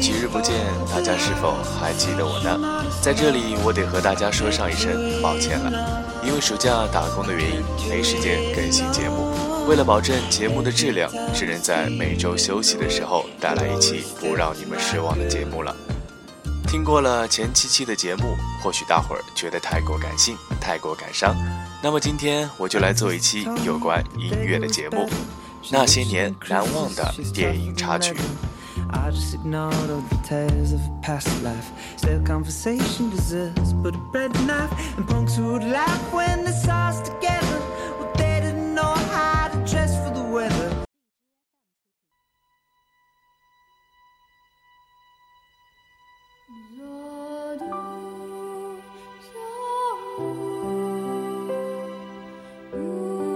几日不见，大家是否还记得我呢？在这里，我得和大家说上一声抱歉了，因为暑假打工的原因，没时间更新节目。为了保证节目的质量，只能在每周休息的时候带来一期不让你们失望的节目了。听过了前七期的节目，或许大伙儿觉得太过感性，太过感伤。那么今天我就来做一期有关音乐的节目，那些年难忘的电影插曲。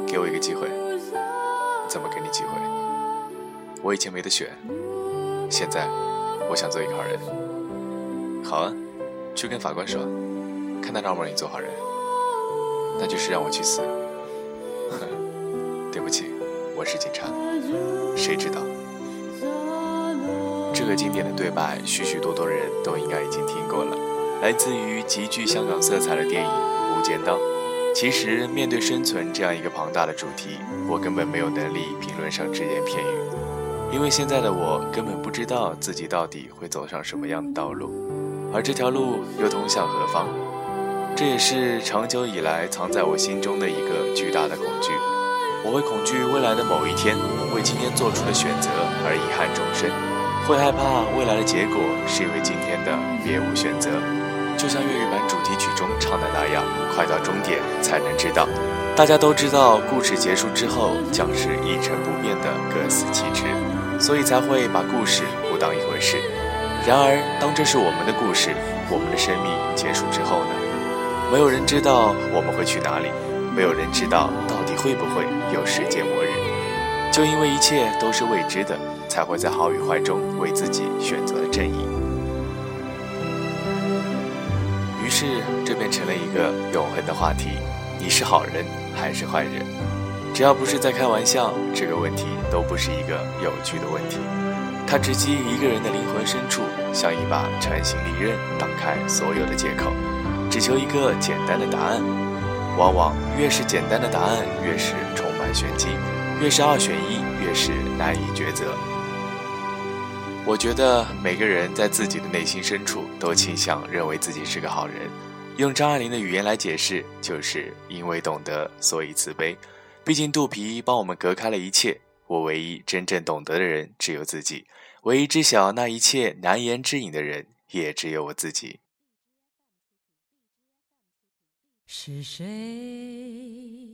给我一个机会，怎么给你机会？我以前没得选，现在我想做一个好人。好啊，去跟法官说，看他让不让你做好人，那就是让我去死。对不起，我是警察，谁知道？这个经典的对白，许许多多人都应该已经听过了，来自于极具香港色彩的电影《无间道》。其实，面对生存这样一个庞大的主题，我根本没有能力评论上只言片语，因为现在的我根本不知道自己到底会走上什么样的道路，而这条路又通向何方。这也是长久以来藏在我心中的一个巨大的恐惧。我会恐惧未来的某一天，为今天做出的选择而遗憾终生，会害怕未来的结果是因为今天的别无选择。就像粤语版主题曲中唱的那样，快到终点才能知道。大家都知道，故事结束之后将是一成不变的各司其职，所以才会把故事不当一回事。然而，当这是我们的故事，我们的生命结束之后呢？没有人知道我们会去哪里，没有人知道到底会不会有世界末日。就因为一切都是未知的，才会在好与坏中为自己选择了正义。于是，这便成了一个永恒的话题：你是好人还是坏人？只要不是在开玩笑，这个问题都不是一个有趣的问题。它直击一个人的灵魂深处，像一把穿心利刃，挡开所有的借口，只求一个简单的答案。往往越是简单的答案，越是充满玄机；越是二选一，越是难以抉择。我觉得每个人在自己的内心深处都倾向认为自己是个好人。用张爱玲的语言来解释，就是因为懂得，所以慈悲。毕竟肚皮帮我们隔开了一切，我唯一真正懂得的人只有自己，唯一知晓那一切难言之隐的人也只有我自己。是谁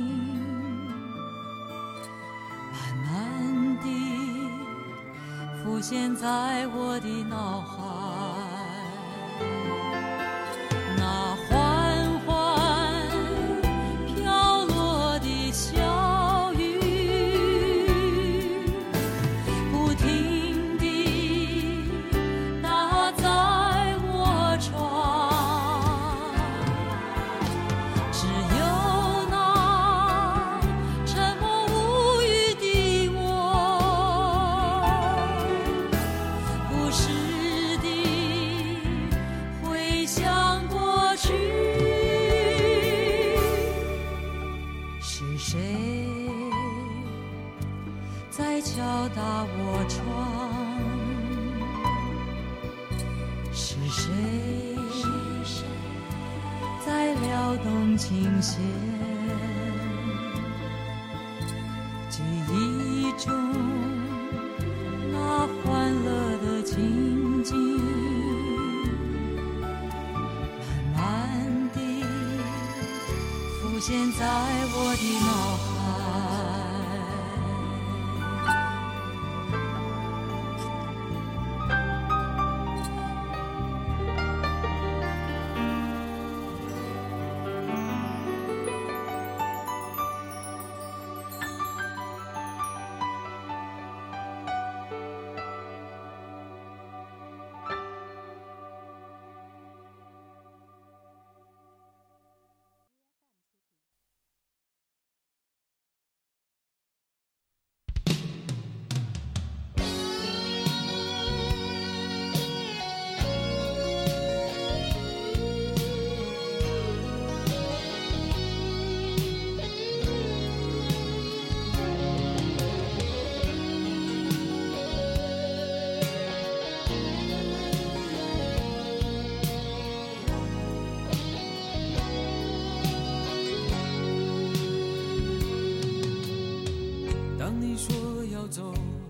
现在我的脑海。在敲打我窗？是谁在撩动琴弦？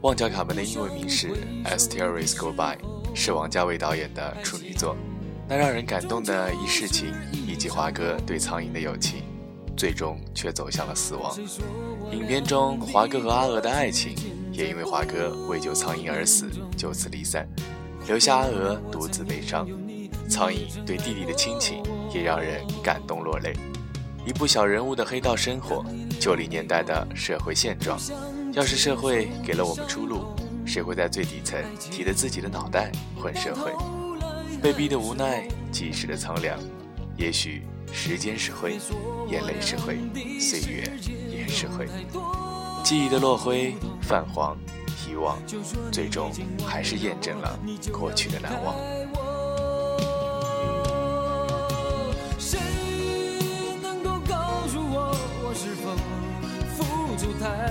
旺角卡门的英文名是《As Tears Go By》，是王家卫导演的处女作。那让人感动的一世情，以及华哥对苍蝇的友情，最终却走向了死亡。影片中，华哥和阿娥的爱情，也因为华哥为救苍蝇而死，就此离散，留下阿娥独自悲伤。苍蝇对弟弟的亲情，也让人感动落泪。一部小人物的黑道生活，九零年代的社会现状。要是社会给了我们出路，谁会在最底层提着自己的脑袋混社会？被逼的无奈，及时的苍凉。也许时间是灰，眼泪是灰，岁月也是灰。记忆的落灰、泛黄、遗忘，最终还是验证了过去的难忘。谁能够告诉我，我是否付出太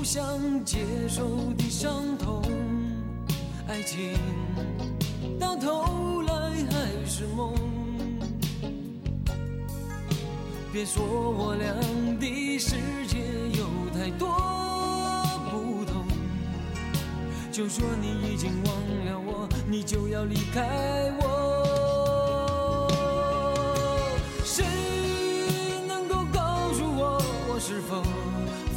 不想接受的伤痛，爱情到头来还是梦。别说我俩的世界有太多不同，就说你已经忘了我，你就要离开我。谁能够告诉我，我是否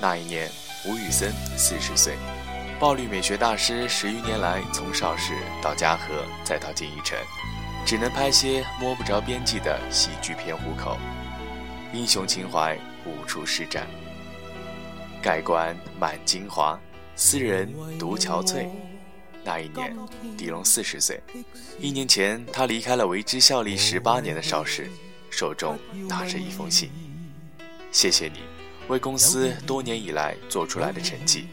那一年，吴宇森四十岁，暴力美学大师十余年来，从邵氏到嘉禾，再到金逸城，只能拍些摸不着边际的喜剧片糊口，英雄情怀无处施展。盖棺满京华，斯人独憔悴。那一年，狄龙四十岁，一年前他离开了为之效力十八年的邵氏，手中拿着一封信：“谢谢你。”为公司多年以来做出来的成绩，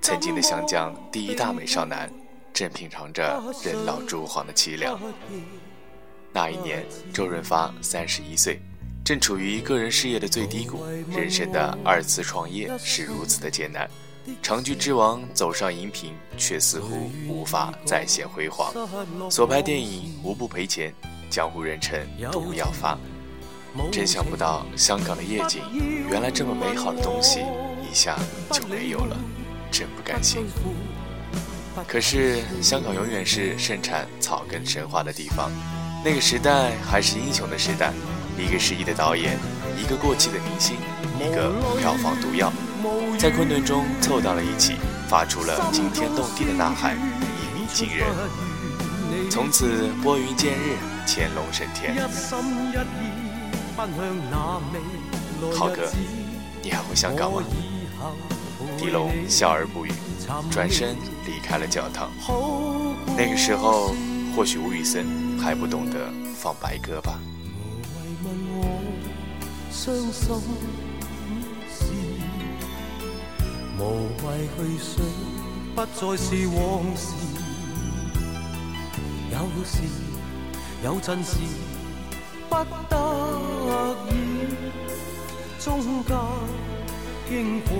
曾经的湘江第一大美少男，正品尝着人老珠黄的凄凉。那一年，周润发三十一岁，正处于个人事业的最低谷，人生的二次创业是如此的艰难。长剧之王走上荧屏，却似乎无法再现辉煌。所拍电影无不赔钱，江湖人称毒药发。真想不到，香港的夜景原来这么美好的东西，一下就没有了，真不甘心。可是，香港永远是盛产草根神话的地方，那个时代还是英雄的时代。一个失意的导演，一个过气的明星，一个票房毒药，在困顿中凑到了一起，发出了惊天动地的呐喊，一鸣惊人。从此拨云见日，乾隆升天。浩哥，你还回香港吗？狄龙笑而不语，转身离开了教堂。那个时候，或许吴宇森还不懂得放白鸽吧。无谓去想，不再是往事。有时，有阵时，不得已，中间经过，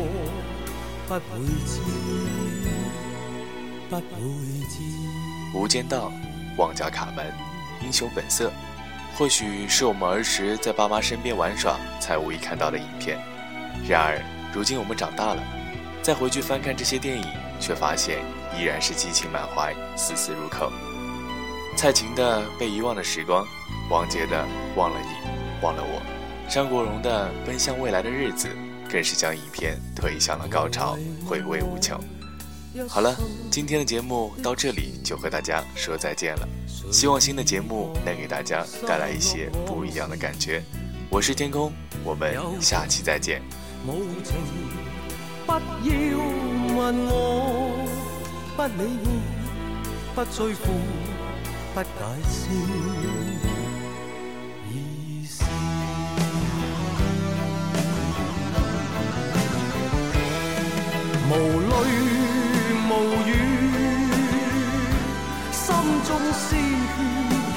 不会知，不会知。《无间道》《旺角卡门》《英雄本色》，或许是我们儿时在爸妈身边玩耍才无意看到的影片。然而，如今我们长大了，再回去翻看这些电影，却发现依然是激情满怀，丝丝入扣。蔡琴的《被遗忘的时光》，王杰的《忘了你，忘了我》，张国荣的《奔向未来的日子》，更是将影片推向了高潮，回味无穷。好了，今天的节目到这里就和大家说再见了。希望新的节目能给大家带来一些不一样的感觉。我是天空，我们下期再见。无情，不要问我，不理我，不追悔，不解释。无泪无语，心中鲜血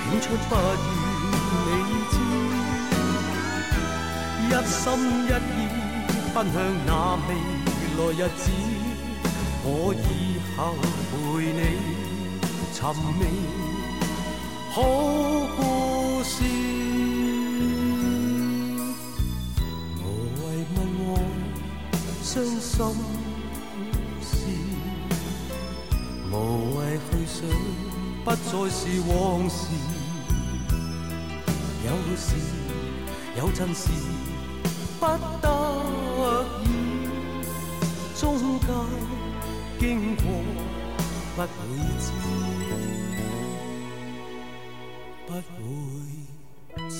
倾出不愿你知，一心一意奔向那未来日子，我以后陪你寻觅好故事。无谓问我伤心无谓去想，不再是往事。有时有阵时不得已，中间经过不会知，不会知。